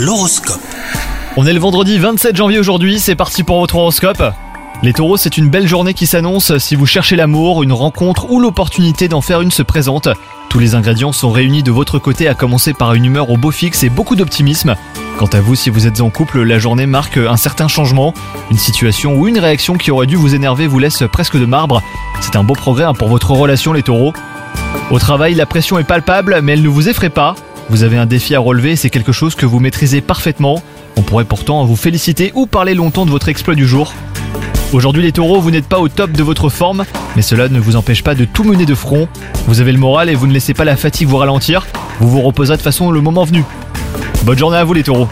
L'horoscope. On est le vendredi 27 janvier aujourd'hui, c'est parti pour votre horoscope. Les taureaux, c'est une belle journée qui s'annonce si vous cherchez l'amour, une rencontre ou l'opportunité d'en faire une se présente. Tous les ingrédients sont réunis de votre côté à commencer par une humeur au beau fixe et beaucoup d'optimisme. Quant à vous, si vous êtes en couple, la journée marque un certain changement. Une situation ou une réaction qui aurait dû vous énerver vous laisse presque de marbre. C'est un beau progrès hein, pour votre relation les taureaux. Au travail, la pression est palpable, mais elle ne vous effraie pas. Vous avez un défi à relever, c'est quelque chose que vous maîtrisez parfaitement. On pourrait pourtant vous féliciter ou parler longtemps de votre exploit du jour. Aujourd'hui les taureaux, vous n'êtes pas au top de votre forme, mais cela ne vous empêche pas de tout mener de front. Vous avez le moral et vous ne laissez pas la fatigue vous ralentir. Vous vous reposerez de façon le moment venu. Bonne journée à vous les taureaux